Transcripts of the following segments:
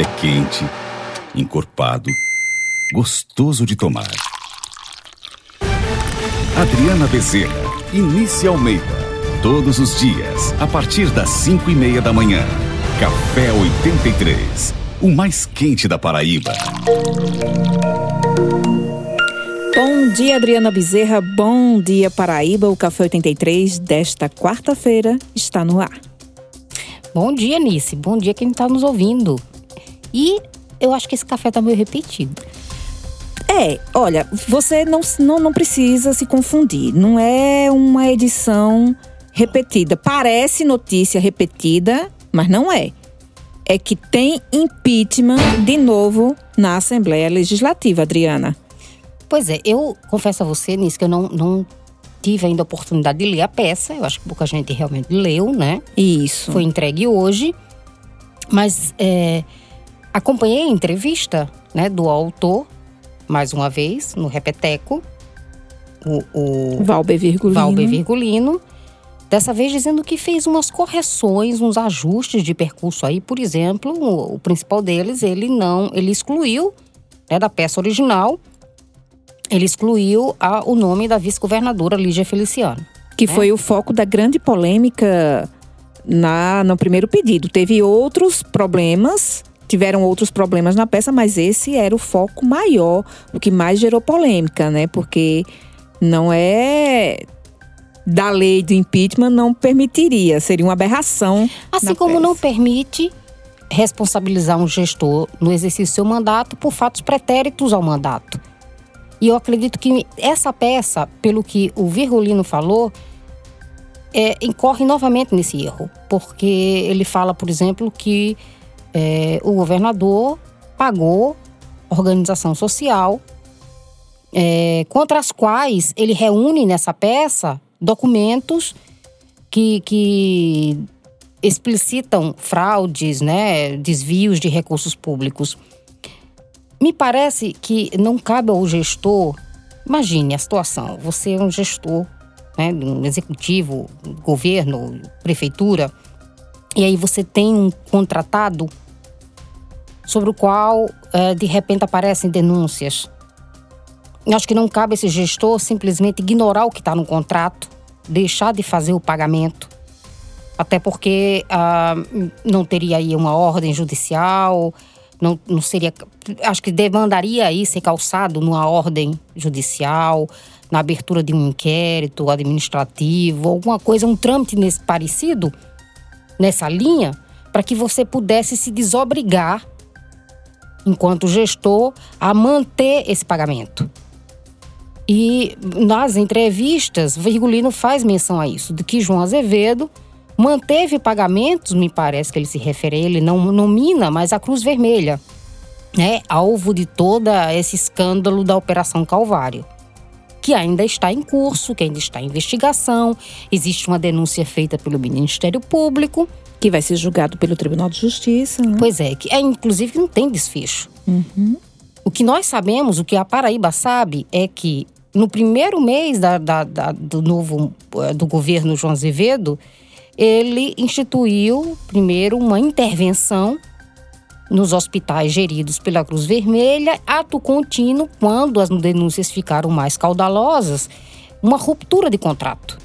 É quente, encorpado, gostoso de tomar. Adriana Bezerra, Inícia Almeida. Todos os dias, a partir das 5 e meia da manhã. Café 83, o mais quente da Paraíba. Bom dia, Adriana Bezerra. Bom dia, Paraíba. O Café 83 desta quarta-feira está no ar. Bom dia, Nice. Bom dia quem está nos ouvindo. E eu acho que esse café está meio repetido. É, olha, você não, não, não precisa se confundir. Não é uma edição repetida. Parece notícia repetida, mas não é. É que tem impeachment de novo na Assembleia Legislativa, Adriana. Pois é, eu confesso a você, Nisso, que eu não, não tive ainda a oportunidade de ler a peça. Eu acho que pouca gente realmente leu, né? Isso. Foi entregue hoje. Mas é, acompanhei a entrevista né, do autor, mais uma vez, no Repeteco. O, o Valber Virgulino. Valber Virgulino. Dessa vez dizendo que fez umas correções, uns ajustes de percurso aí. Por exemplo, o, o principal deles, ele não, ele excluiu né, da peça original ele excluiu a, o nome da vice-governadora Lígia Feliciano. Que né? foi o foco da grande polêmica na, no primeiro pedido. Teve outros problemas, tiveram outros problemas na peça, mas esse era o foco maior, o que mais gerou polêmica, né? Porque não é da lei do impeachment não permitiria, seria uma aberração. Assim como peça. não permite responsabilizar um gestor no exercício do seu mandato por fatos pretéritos ao mandato. E eu acredito que essa peça, pelo que o Virgulino falou, é, incorre novamente nesse erro. Porque ele fala, por exemplo, que é, o governador pagou organização social é, contra as quais ele reúne nessa peça documentos que, que explicitam fraudes, né, desvios de recursos públicos. Me parece que não cabe ao gestor. Imagine a situação: você é um gestor, né, um executivo, governo, prefeitura, e aí você tem um contratado sobre o qual é, de repente aparecem denúncias. Eu acho que não cabe esse gestor simplesmente ignorar o que está no contrato, deixar de fazer o pagamento, até porque ah, não teria aí uma ordem judicial, não, não seria. Acho que demandaria aí ser calçado numa ordem judicial, na abertura de um inquérito administrativo, alguma coisa, um trâmite nesse parecido, nessa linha, para que você pudesse se desobrigar, enquanto gestor, a manter esse pagamento. E nas entrevistas, Virgulino faz menção a isso, de que João Azevedo Manteve pagamentos, me parece que ele se refere ele, não nomina, mas a Cruz Vermelha, né, alvo de todo esse escândalo da Operação Calvário, que ainda está em curso, que ainda está em investigação. Existe uma denúncia feita pelo Ministério Público. Que vai ser julgado pelo Tribunal de Justiça. Né? Pois é, que é, inclusive não tem desfecho. Uhum. O que nós sabemos, o que a Paraíba sabe, é que no primeiro mês da, da, da, do novo eh, do governo João Azevedo, ele instituiu primeiro uma intervenção nos hospitais geridos pela Cruz Vermelha, ato contínuo quando as denúncias ficaram mais caudalosas, uma ruptura de contrato.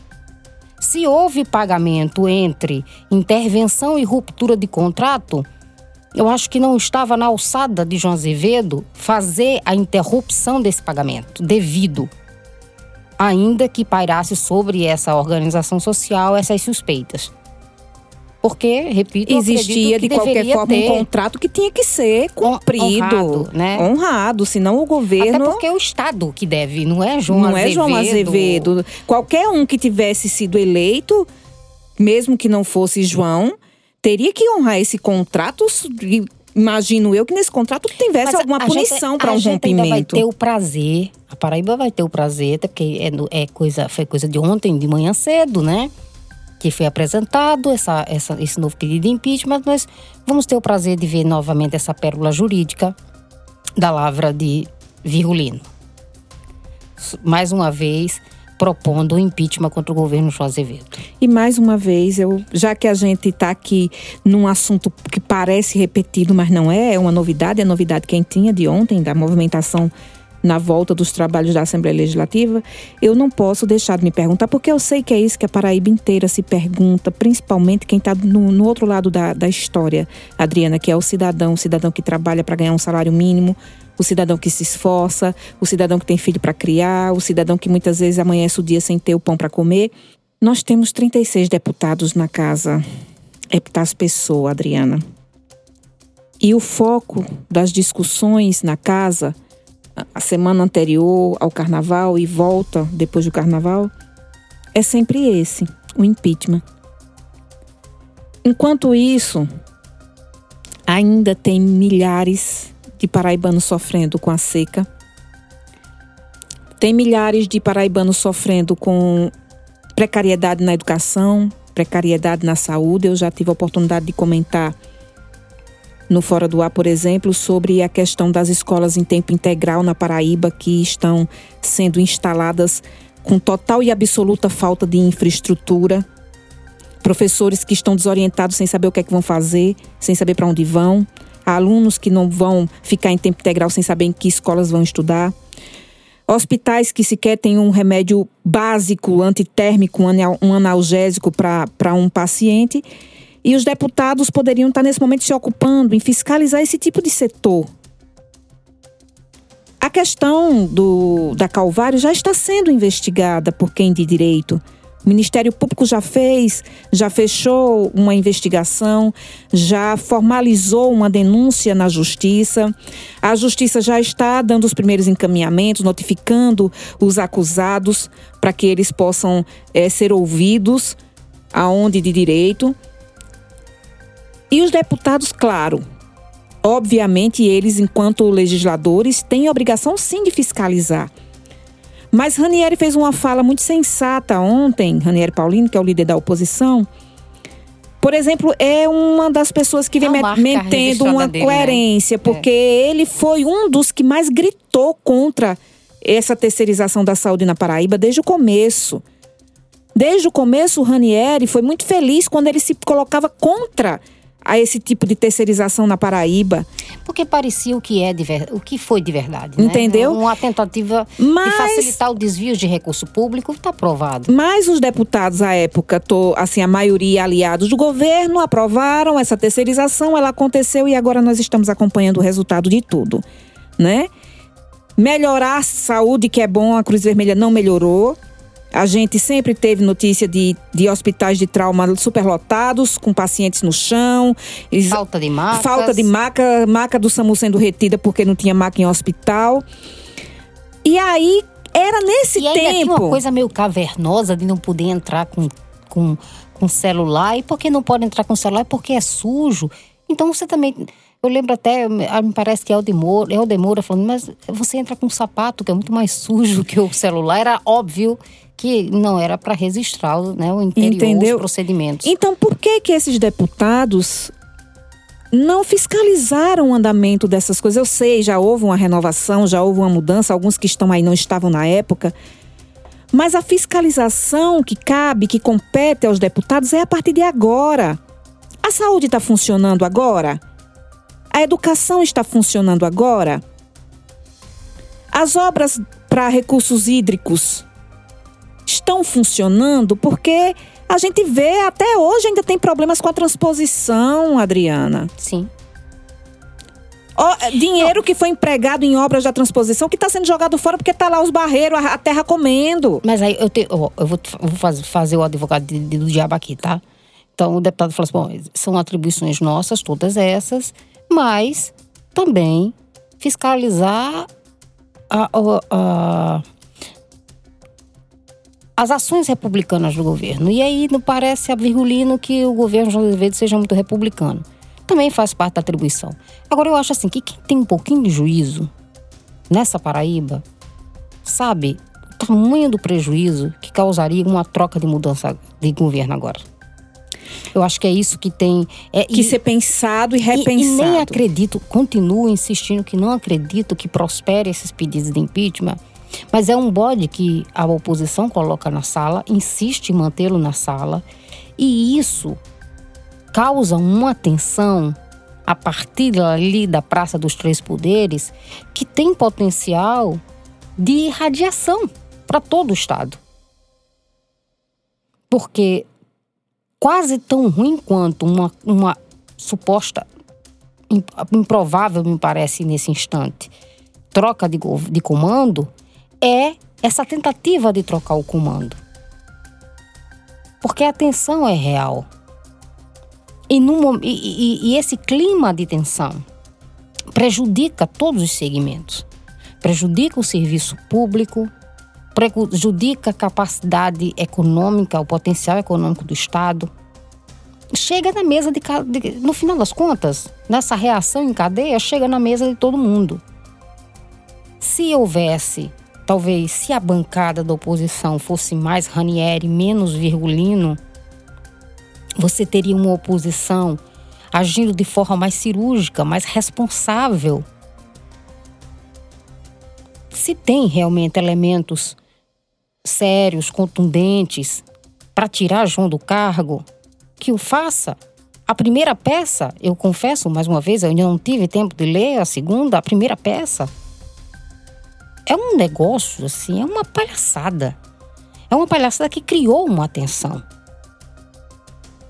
Se houve pagamento entre intervenção e ruptura de contrato, eu acho que não estava na alçada de João Azevedo fazer a interrupção desse pagamento devido ainda que pairasse sobre essa organização social essas suspeitas. Porque, repito, existia de qualquer forma um contrato que tinha que ser cumprido, honrado, né? Honrado, senão o governo. Até porque é o Estado que deve, não é João não Azevedo. Não é João Azevedo. Qualquer um que tivesse sido eleito, mesmo que não fosse João, teria que honrar esse contrato imagino eu que nesse contrato tivesse Mas alguma punição para um rompimento. Ainda vai ter o prazer, a Paraíba vai ter o prazer, até porque é, é coisa, foi coisa de ontem, de manhã cedo, né? Que foi apresentado essa, essa, esse novo pedido de impeachment, mas vamos ter o prazer de ver novamente essa pérola jurídica da lavra de Virgulino. Mais uma vez, propondo o impeachment contra o governo João Azevedo. E mais uma vez, eu, já que a gente está aqui num assunto que parece repetido, mas não é, é uma novidade, é novidade quentinha de ontem, da movimentação na volta dos trabalhos da Assembleia Legislativa, eu não posso deixar de me perguntar, porque eu sei que é isso que a Paraíba inteira se pergunta, principalmente quem está no, no, outro lado da, da história, Adriana, que é o cidadão, o cidadão que trabalha para ganhar um salário mínimo, o cidadão que se esforça, o cidadão que tem filho para criar, o cidadão que muitas vezes amanhece o dia sem ter o pão para comer. Nós temos 36 deputados na casa Epitácio Pessoa, Adriana. E o foco das discussões na casa a semana anterior ao carnaval e volta depois do carnaval, é sempre esse, o impeachment. Enquanto isso, ainda tem milhares de paraibanos sofrendo com a seca. Tem milhares de paraibanos sofrendo com precariedade na educação, precariedade na saúde. Eu já tive a oportunidade de comentar no Fora do Ar, por exemplo, sobre a questão das escolas em tempo integral na Paraíba que estão sendo instaladas com total e absoluta falta de infraestrutura. Professores que estão desorientados sem saber o que é que vão fazer, sem saber para onde vão. Alunos que não vão ficar em tempo integral sem saber em que escolas vão estudar. Hospitais que sequer têm um remédio básico, antitérmico, um analgésico para um paciente e os deputados poderiam estar nesse momento se ocupando em fiscalizar esse tipo de setor. A questão do, da Calvário já está sendo investigada por quem de direito. O Ministério Público já fez, já fechou uma investigação, já formalizou uma denúncia na Justiça. A Justiça já está dando os primeiros encaminhamentos, notificando os acusados para que eles possam é, ser ouvidos aonde de direito. E os deputados, claro, obviamente eles, enquanto legisladores, têm a obrigação sim de fiscalizar. Mas Ranieri fez uma fala muito sensata ontem, Ranieri Paulino, que é o líder da oposição. Por exemplo, é uma das pessoas que vem mantendo uma dele, né? coerência, né? porque é. ele foi um dos que mais gritou contra essa terceirização da saúde na Paraíba desde o começo. Desde o começo, o Ranieri foi muito feliz quando ele se colocava contra a esse tipo de terceirização na Paraíba. Porque parecia o que é ver... o que foi de verdade. Né? Entendeu? Né? Uma tentativa mas, de facilitar o desvio de recurso público está aprovado. Mas os deputados à época, tô, assim, a maioria aliados do governo, aprovaram essa terceirização, ela aconteceu e agora nós estamos acompanhando o resultado de tudo, né? Melhorar a saúde, que é bom, a Cruz Vermelha não melhorou. A gente sempre teve notícia de, de hospitais de trauma superlotados, com pacientes no chão. Falta de maca. Falta de maca, maca do SAMU sendo retida porque não tinha maca em hospital. E aí, era nesse e tempo. Ainda tinha uma coisa meio cavernosa de não poder entrar com, com, com celular. E por que não pode entrar com celular? Porque é sujo. Então você também. Eu lembro até, me parece que é o Eldemora falando, mas você entra com um sapato que é muito mais sujo que o celular. Era óbvio que não era para registrar né, o interior, Entendeu? os procedimentos. Então, por que que esses deputados não fiscalizaram o andamento dessas coisas? Eu sei, já houve uma renovação, já houve uma mudança, alguns que estão aí não estavam na época. Mas a fiscalização que cabe, que compete aos deputados é a partir de agora. A saúde está funcionando agora? A educação está funcionando agora? As obras para recursos hídricos estão funcionando porque a gente vê até hoje ainda tem problemas com a transposição, Adriana. Sim. O, dinheiro Não. que foi empregado em obras da transposição que está sendo jogado fora porque está lá os barreiros, a, a, terra comendo. Mas aí eu, te, eu, eu vou, eu vou fazer, fazer, o advogado de, de, do diabo aqui, tá? Então o deputado falou assim: bom, são atribuições nossas, todas essas, mas também fiscalizar a, a, a as ações republicanas do governo. E aí não parece a virgulino que o governo João Azevedo seja muito republicano. Também faz parte da atribuição. Agora eu acho assim que quem tem um pouquinho de juízo nessa Paraíba sabe o tamanho do prejuízo que causaria uma troca de mudança de governo agora. Eu acho que é isso que tem é, que e, ser pensado e repensado. E, e nem acredito, continuo insistindo que não acredito que prospere esses pedidos de impeachment Mas é um bode que a oposição coloca na sala, insiste em mantê-lo na sala, e isso causa uma tensão a partir ali da Praça dos Três Poderes que tem potencial de irradiação para todo o Estado. Porque quase tão ruim quanto uma, uma suposta, improvável, me parece, nesse instante, troca de, de comando, é essa tentativa de trocar o comando. Porque a tensão é real. E, num, e, e, e esse clima de tensão prejudica todos os segmentos. Prejudica o serviço público, prejudica a capacidade econômica, o potencial econômico do Estado. Chega na mesa de, de, no final das contas, nessa reação em cadeia, chega na mesa de todo mundo. Se houvesse, talvez, se a bancada da oposição fosse mais Ranieri, menos Virgulino, você teria uma oposição agindo de forma mais cirúrgica, mais responsável. Se tem realmente elementos sérios, contundentes, para tirar João do cargo, que o faça. A primeira peça, eu confesso mais uma vez, eu ainda não tive tempo de ler a segunda, a primeira peça. É um negócio, assim, é uma palhaçada. É uma palhaçada que criou uma atenção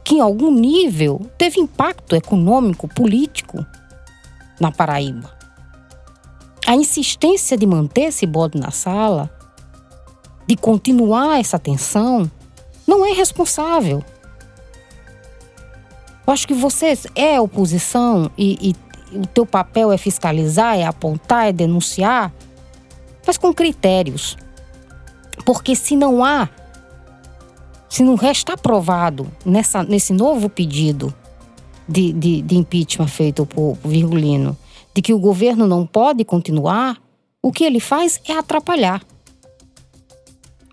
que em algum nível teve impacto econômico, político na Paraíba. A insistência de manter esse bode na sala, de continuar essa tensão, não é responsável. Eu acho que você é oposição e, e o teu papel é fiscalizar, é apontar, é denunciar, mas com critérios. Porque se não há se não resta aprovado nessa, nesse novo pedido de, de, de impeachment feito por, por Virgulino, de que o governo não pode continuar, o que ele faz é atrapalhar.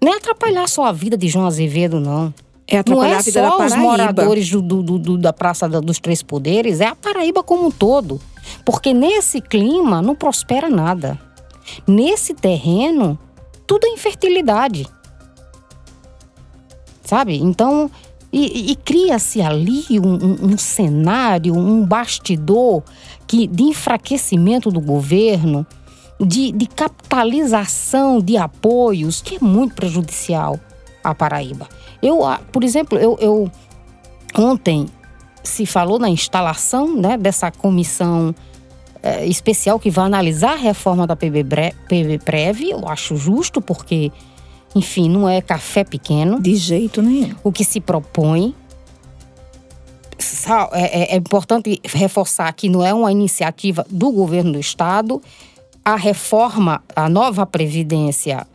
Não é atrapalhar só a vida de João Azevedo, não. É atrapalhar não é a vida só da os moradores do, do, do, da Praça dos Três Poderes, é a Paraíba como um todo. Porque nesse clima não prospera nada. Nesse terreno, tudo é infertilidade sabe? Então, e, e cria-se ali um, um, cenário, um bastidor que, de enfraquecimento do governo, de, de capitalização de apoios, que é muito prejudicial à Paraíba. Eu, por exemplo, eu, eu ontem se falou na instalação né, dessa comissão é, especial que vai analisar a reforma da PB, PB Prev. Eu acho justo, porque enfim, não é café pequeno. De jeito nenhum. O que se propõe. É, é, é importante reforçar que não é uma iniciativa do governo do estado. A reforma, a nova Previdência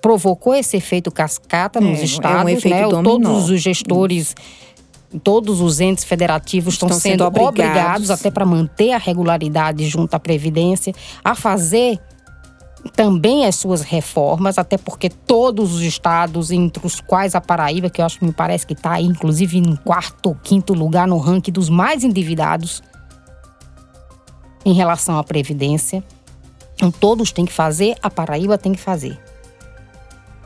provocou esse efeito cascata nos é, estados, é um efeito né? Dominó. Todos os gestores, todos os entes federativos estão, Estão sendo, sendo obrigados. obrigados, até para manter a regularidade junto à Previdência, a fazer também as suas reformas, até porque todos os estados, entre os quais a Paraíba, que eu acho que me parece que está aí, inclusive em quarto ou quinto lugar no ranking dos mais endividados em relação à Previdência. Então, todos têm que fazer, a Paraíba tem que fazer.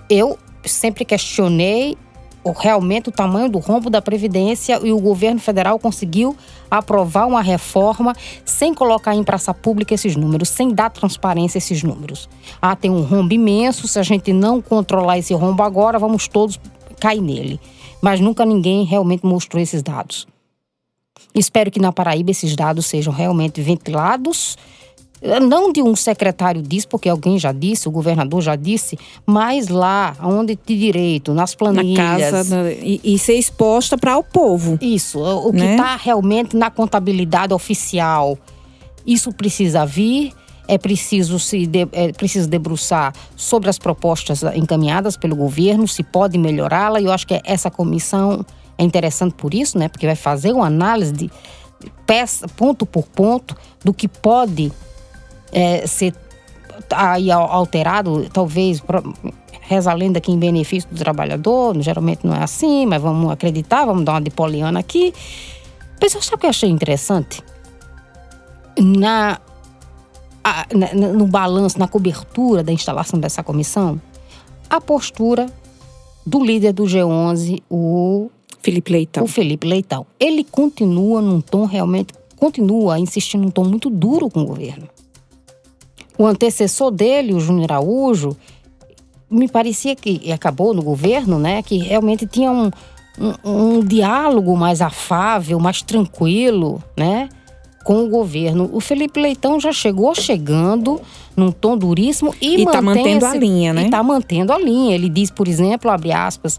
Eu sempre questionei realmente o tamanho do rombo da Previdência e o governo federal conseguiu aprovar uma reforma sem colocar em praça pública esses números, sem dar transparência a esses números. Ah, tem um rombo imenso, se a gente não controlar esse rombo agora, vamos todos cair nele. Mas nunca ninguém realmente mostrou esses dados. Espero que na Paraíba esses dados sejam realmente ventilados não de um secretário disse, porque alguém já disse, o governador já disse, mas lá, onde de direito, nas planilhas. Na casa, e, e ser exposta para o povo. Isso, o que Né? está realmente na contabilidade oficial. Isso precisa vir, é preciso se de, é preciso debruçar sobre as propostas encaminhadas pelo governo, se pode melhorá-la. E eu acho que essa comissão é interessante por isso, né? Porque vai fazer uma análise de peça, ponto por ponto do que pode é, ser aí al- alterado, talvez reza a lenda que em benefício do trabalhador, geralmente não é assim, mas vamos acreditar, vamos dar uma de poliana aqui. Pessoal, sabe o que eu achei interessante? Na a, no balanço, na cobertura da instalação dessa comissão, a postura do líder do G11, o Felipe Leitão. O Felipe Leitão. Ele continua num tom realmente, continua insistindo num tom muito duro com o governo. O antecessor dele, o Júnior Araújo, me parecia que acabou no governo, né? Que realmente tinha um, um, um diálogo mais afável, mais tranquilo, né? com o governo. O Felipe Leitão já chegou chegando num tom duríssimo e, e tá mantendo esse, a linha, né? E está mantendo a linha. Ele diz, por exemplo, abre aspas,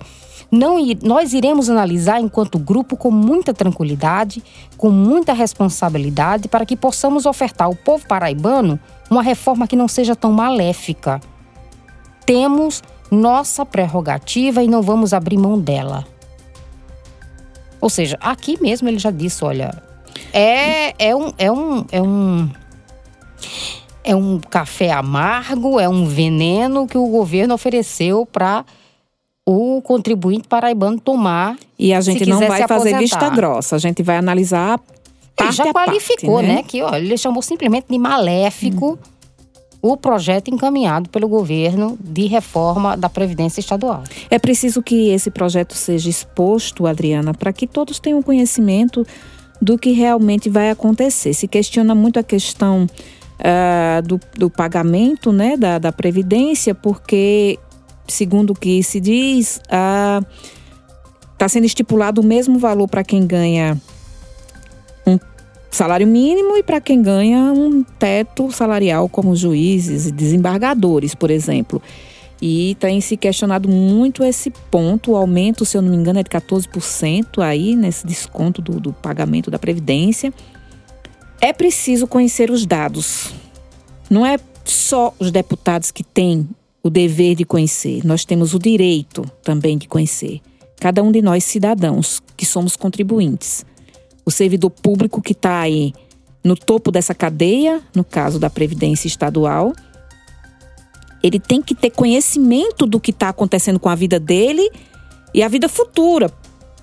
não, nós iremos analisar enquanto grupo com muita tranquilidade, com muita responsabilidade, para que possamos ofertar ao povo paraibano uma reforma que não seja tão maléfica. Temos nossa prerrogativa e não vamos abrir mão dela. Ou seja, aqui mesmo ele já disse, olha, é, é um, é um, é um é um café amargo, é um veneno que o governo ofereceu para o contribuinte paraibano tomar. E a gente não vai fazer vista grossa, a gente vai analisar. Ele já qualificou, parte, né? né? Que ó, ele chamou simplesmente de maléfico hum. o projeto encaminhado pelo governo de reforma da Previdência Estadual. É preciso que esse projeto seja exposto, Adriana, para que todos tenham conhecimento do que realmente vai acontecer. Se questiona muito a questão uh, do, do, pagamento né, da, da Previdência, porque segundo o que se diz, está sendo estipulado o mesmo valor para quem ganha um salário mínimo e para quem ganha um teto salarial, como juízes e desembargadores, por exemplo. E tem se questionado muito esse ponto. O aumento, se eu não me engano, é de 14% aí nesse desconto do, do pagamento da Previdência. É preciso conhecer os dados. Não é só os deputados que têm o dever de conhecer, nós temos o direito também de conhecer. Cada um de nós, cidadãos, que somos contribuintes. O servidor público que está aí no topo dessa cadeia, no caso da Previdência Estadual, ele tem que ter conhecimento do que está acontecendo com a vida dele e a vida futura.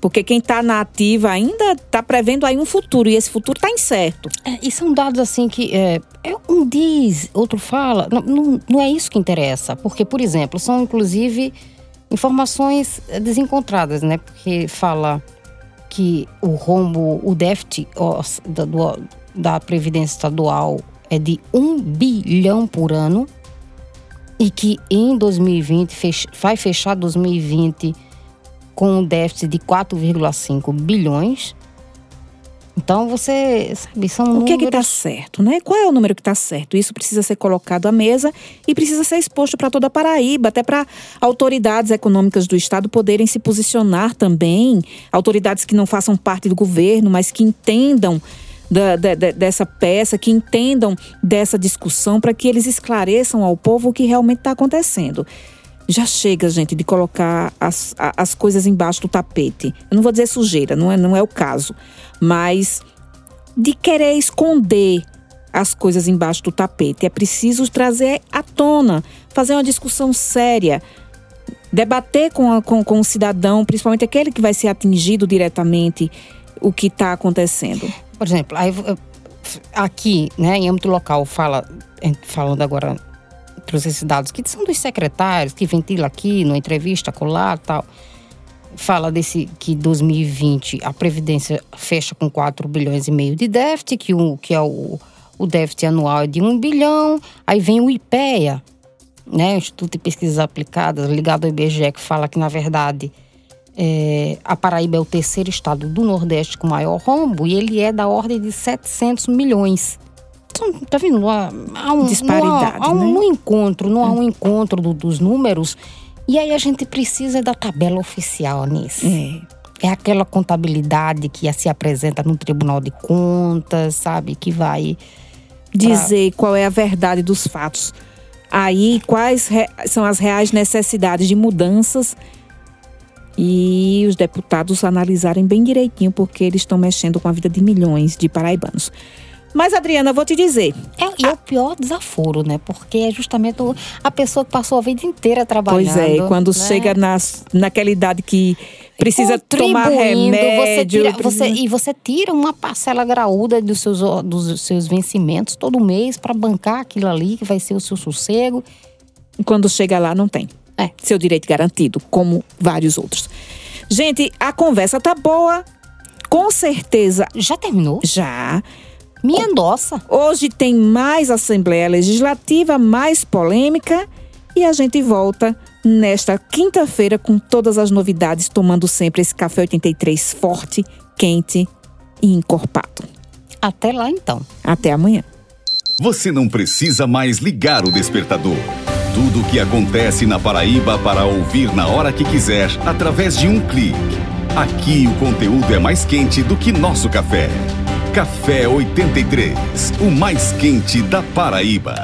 Porque quem está na ativa ainda está prevendo aí um futuro e esse futuro está incerto. É, e são dados assim que é, é, um diz, outro fala. Não, não, não é isso que interessa. Porque, por exemplo, são inclusive informações desencontradas, né? Porque fala que o rombo, o déficit da, do, da Previdência Estadual é de um bilhão por ano e que em 2020 fech, vai fechar 2020 com um déficit de 4,5 bilhões. Então você sabe, são O números... que é que está certo, né? Qual é o número que está certo? Isso precisa ser colocado à mesa e precisa ser exposto para toda a Paraíba, até para autoridades econômicas do Estado poderem se posicionar também, autoridades que não façam parte do governo, mas que entendam da, da, dessa peça, que entendam dessa discussão, para que eles esclareçam ao povo o que realmente está acontecendo já chega, gente, de colocar as, as coisas embaixo do tapete. Eu não vou dizer sujeira, não é, não é o caso. Mas de querer esconder as coisas embaixo do tapete. É preciso trazer à tona, fazer uma discussão séria, debater com, a, com, com o cidadão, principalmente aquele que vai ser atingido diretamente, o que está acontecendo. Por exemplo, aqui, né, em âmbito local, fala, falando agora trouxe esses dados que são dos secretários, que ventila aqui, numa entrevista, colar tal. Fala desse que 2020 a Previdência fecha com 4 bilhões e meio de déficit, que, o, que é o, o déficit anual é de 1 bilhão. Aí vem o IPEA, né, Instituto de Pesquisas Aplicadas, ligado ao IBGE, que fala que, na verdade, é, a Paraíba é o terceiro estado do Nordeste com maior rombo e ele é da ordem de 700 milhões tá vendo? Há, há um, Disparidade, há, há um, né? encontro, não há um encontro do, dos números. E aí a gente precisa da tabela oficial nisso. É. É aquela contabilidade que se apresenta no Tribunal de Contas, sabe? Que vai dizer pra... qual é a verdade dos fatos. Aí, quais re... são as reais necessidades de mudanças e os deputados analisarem bem direitinho, porque eles estão mexendo com a vida de milhões de paraibanos. Mas, Adriana, vou te dizer. É, e é o pior desaforo, né? Porque é justamente a pessoa que passou a vida inteira trabalhando. Pois é, quando né? chega nas, naquela idade que Precisa tomar contribuindo, você remédio. tira- você- e você tira uma parcela graúda dos seus, dos seus vencimentos todo mês para bancar aquilo ali, que vai ser o seu sossego. Quando chega lá, não tem. É. Seu direito garantido, como vários outros. Gente, a conversa tá boa. Com certeza Já terminou? já. Me endossa. Hoje tem mais Assembleia Legislativa, mais polêmica. E a gente volta nesta quinta-feira com todas as novidades, tomando sempre esse café 83 forte, quente e encorpado. Até lá então. Até amanhã. Você não precisa mais ligar o despertador. Tudo o que acontece na Paraíba para ouvir na hora que quiser, através de um clique. Aqui o conteúdo é mais quente do que nosso café. Café 83, o mais quente da Paraíba.